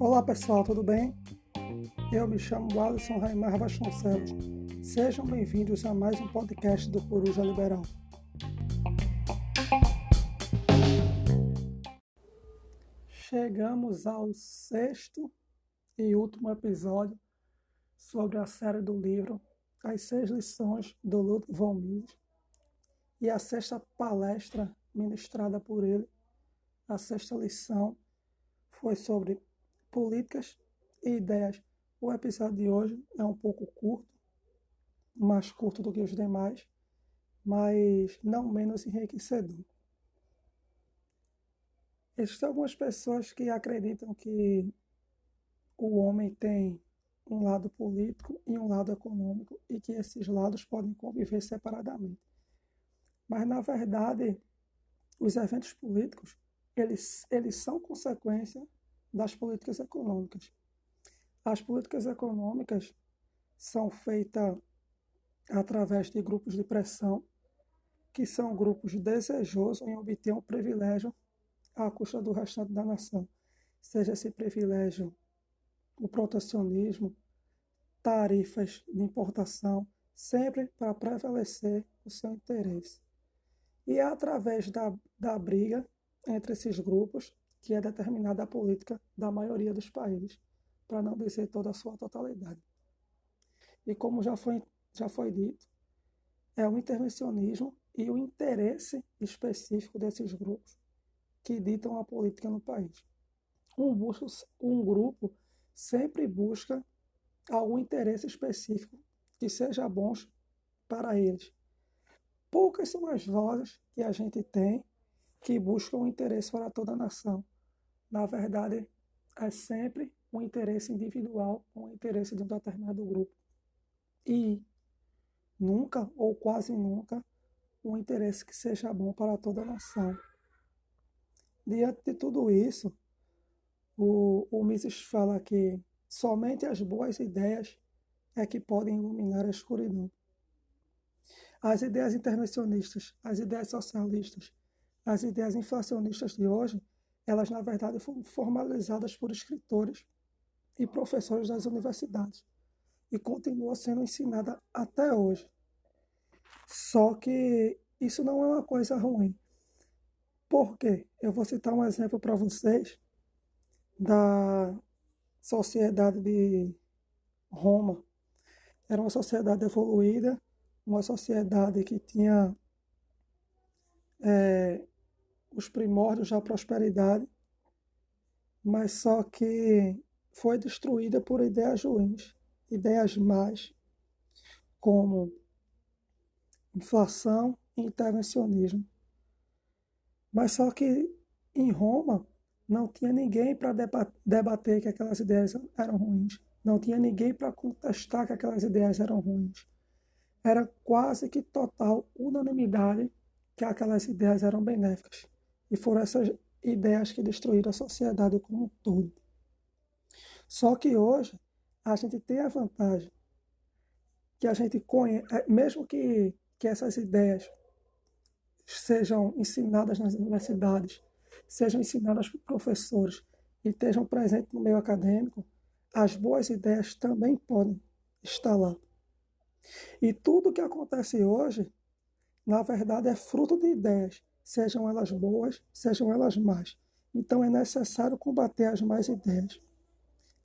Olá pessoal, tudo bem? Eu me chamo Alisson Raimar Vasconcelos. Sejam bem-vindos a mais um podcast do Coruja Liberal. Chegamos ao sexto e último episódio sobre a série do livro As Seis Lições do Ludwig von Mises e a sexta palestra ministrada por ele, a sexta lição, foi sobre políticas e ideias. O episódio de hoje é um pouco curto, mais curto do que os demais, mas não menos enriquecedor. Existem algumas pessoas que acreditam que o homem tem um lado político e um lado econômico e que esses lados podem conviver separadamente. Mas na verdade, os eventos políticos, eles, eles são consequência das políticas econômicas. As políticas econômicas são feitas através de grupos de pressão, que são grupos desejosos em obter um privilégio à custa do restante da nação, seja esse privilégio o protecionismo, tarifas de importação, sempre para prevalecer o seu interesse. E é através da, da briga entre esses grupos que é determinada a política da maioria dos países, para não dizer toda a sua totalidade. E como já foi, já foi dito, é o intervencionismo e o interesse específico desses grupos que ditam a política no país. Um, busca, um grupo sempre busca algum interesse específico que seja bom para eles. Poucas são as vozes que a gente tem que buscam um interesse para toda a nação. Na verdade, é sempre um interesse individual, um interesse de um determinado grupo. E nunca, ou quase nunca, um interesse que seja bom para toda a nação. Diante de tudo isso, o, o Mises fala que somente as boas ideias é que podem iluminar a escuridão. As ideias intervencionistas, as ideias socialistas, as ideias inflacionistas de hoje, elas na verdade foram formalizadas por escritores e professores das universidades e continuam sendo ensinada até hoje. Só que isso não é uma coisa ruim. Por quê? Eu vou citar um exemplo para vocês da sociedade de Roma. Era uma sociedade evoluída, uma sociedade que tinha é, os primórdios da prosperidade, mas só que foi destruída por ideias ruins, ideias más, como inflação e intervencionismo. Mas só que em Roma não tinha ninguém para debater que aquelas ideias eram ruins. Não tinha ninguém para contestar que aquelas ideias eram ruins. Era quase que total unanimidade que aquelas ideias eram benéficas. E foram essas ideias que destruíram a sociedade como um todo. Só que hoje a gente tem a vantagem que a gente conhece, é, mesmo que, que essas ideias sejam ensinadas nas universidades, sejam ensinadas por professores e estejam presentes no meio acadêmico, as boas ideias também podem estar lá. E tudo que acontece hoje, na verdade, é fruto de ideias, sejam elas boas, sejam elas más. Então é necessário combater as más ideias.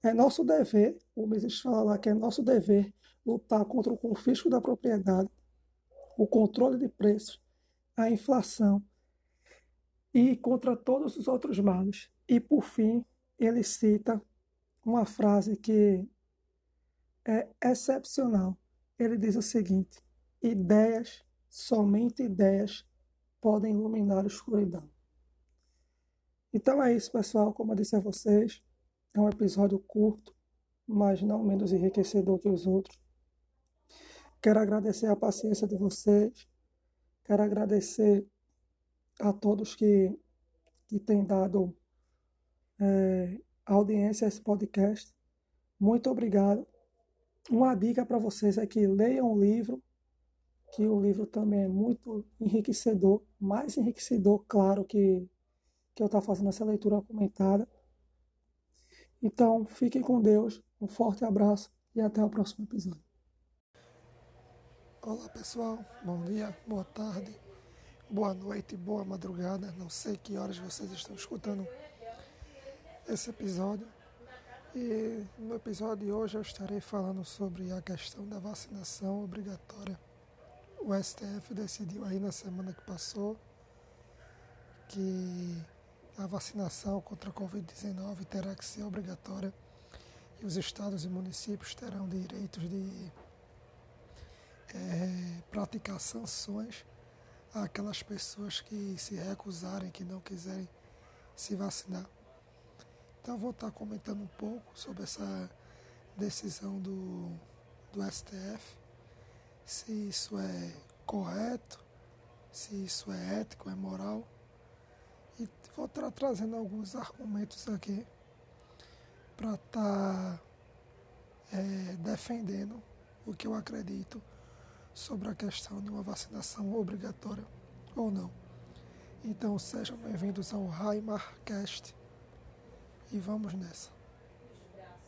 É nosso dever, o Mises fala lá que é nosso dever lutar contra o confisco da propriedade, o controle de preços, a inflação e contra todos os outros males. E por fim, ele cita uma frase que é excepcional. Ele diz o seguinte: ideias, somente ideias, podem iluminar a escuridão. Então é isso, pessoal. Como eu disse a vocês, é um episódio curto, mas não menos enriquecedor que os outros. Quero agradecer a paciência de vocês Quero agradecer a todos que, que têm dado é, audiência a esse podcast. Muito obrigado. Uma dica para vocês é que leiam o livro que o livro também é muito enriquecedor, mais enriquecedor, claro, que, que eu estar fazendo essa leitura comentada. Então, fiquem com Deus, um forte abraço e até o próximo episódio. Olá pessoal, bom dia, boa tarde, boa noite, boa madrugada. Não sei que horas vocês estão escutando esse episódio. E no episódio de hoje eu estarei falando sobre a questão da vacinação obrigatória. O STF decidiu aí na semana que passou que a vacinação contra a Covid-19 terá que ser obrigatória e os estados e municípios terão direitos de é, praticar sanções àquelas pessoas que se recusarem, que não quiserem se vacinar. Então vou estar comentando um pouco sobre essa decisão do, do STF, se isso é correto, se isso é ético, é moral. E vou estar trazendo alguns argumentos aqui para estar tá, é, defendendo o que eu acredito sobre a questão de uma vacinação obrigatória ou não. Então sejam bem-vindos ao Raimarcast e vamos nessa.